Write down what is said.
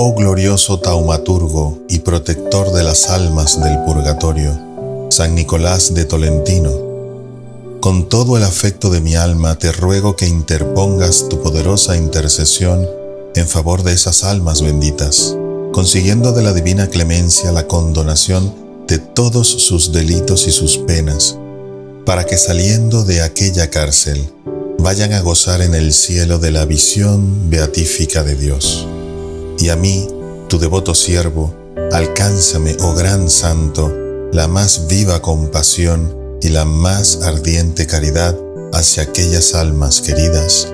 oh glorioso taumaturgo y protector de las almas del purgatorio, San Nicolás de Tolentino, con todo el afecto de mi alma te ruego que interpongas tu poderosa intercesión en favor de esas almas benditas, consiguiendo de la divina clemencia la condonación de todos sus delitos y sus penas, para que saliendo de aquella cárcel vayan a gozar en el cielo de la visión beatífica de Dios. Y a mí, tu devoto siervo, alcánzame, oh gran santo, la más viva compasión y la más ardiente caridad hacia aquellas almas queridas.